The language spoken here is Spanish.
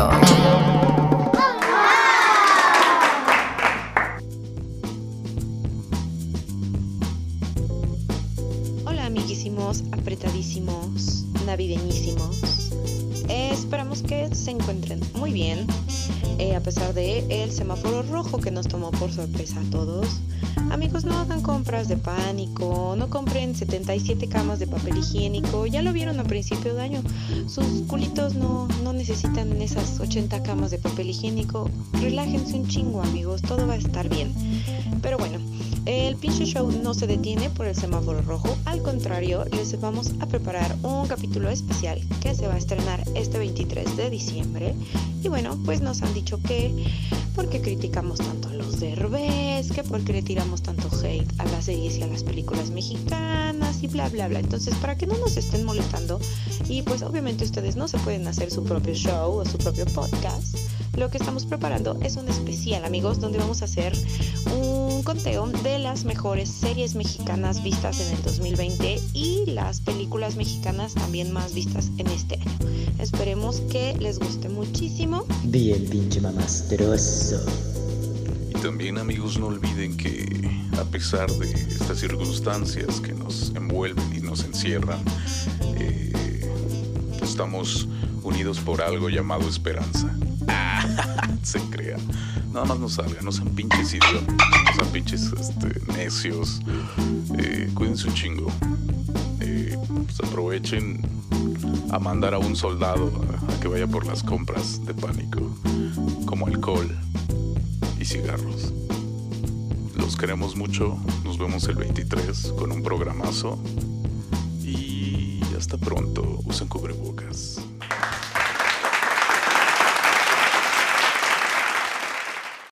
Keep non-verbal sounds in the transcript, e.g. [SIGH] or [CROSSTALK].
Oh. Apretadísimos, navideñísimos. Eh, esperamos que se encuentren muy bien, eh, a pesar de el semáforo rojo que nos tomó por sorpresa a todos. Amigos, no hagan compras de pánico, no compren 77 camas de papel higiénico, ya lo vieron a principio de año. Sus culitos no, no necesitan esas 80 camas de papel higiénico. Relájense un chingo, amigos, todo va a estar bien. Pinche show no se detiene por el semáforo rojo, al contrario, les vamos a preparar un capítulo especial que se va a estrenar este 23 de diciembre. Y bueno, pues nos han dicho que porque criticamos tanto a los derbés, que porque le tiramos tanto hate a las series y a las películas mexicanas y bla bla bla. Entonces, para que no nos estén molestando y pues obviamente ustedes no se pueden hacer su propio show o su propio podcast, lo que estamos preparando es un especial, amigos, donde vamos a hacer un conteo de las mejores series mexicanas vistas en el 2020 y las películas mexicanas también más vistas en este año. Esperemos que les guste muchísimo. Bien, pinche mamastroso. Y también amigos no olviden que a pesar de estas circunstancias que nos envuelven y nos encierran, eh, estamos unidos por algo llamado esperanza. [LAUGHS] Se crea. Nada más no salgan, no sean pinches idiotas, no sean pinches este, necios. Eh, cuídense un chingo. Eh, pues aprovechen a mandar a un soldado a que vaya por las compras de pánico, como alcohol y cigarros. Los queremos mucho, nos vemos el 23 con un programazo y hasta pronto, usen cubrebocas.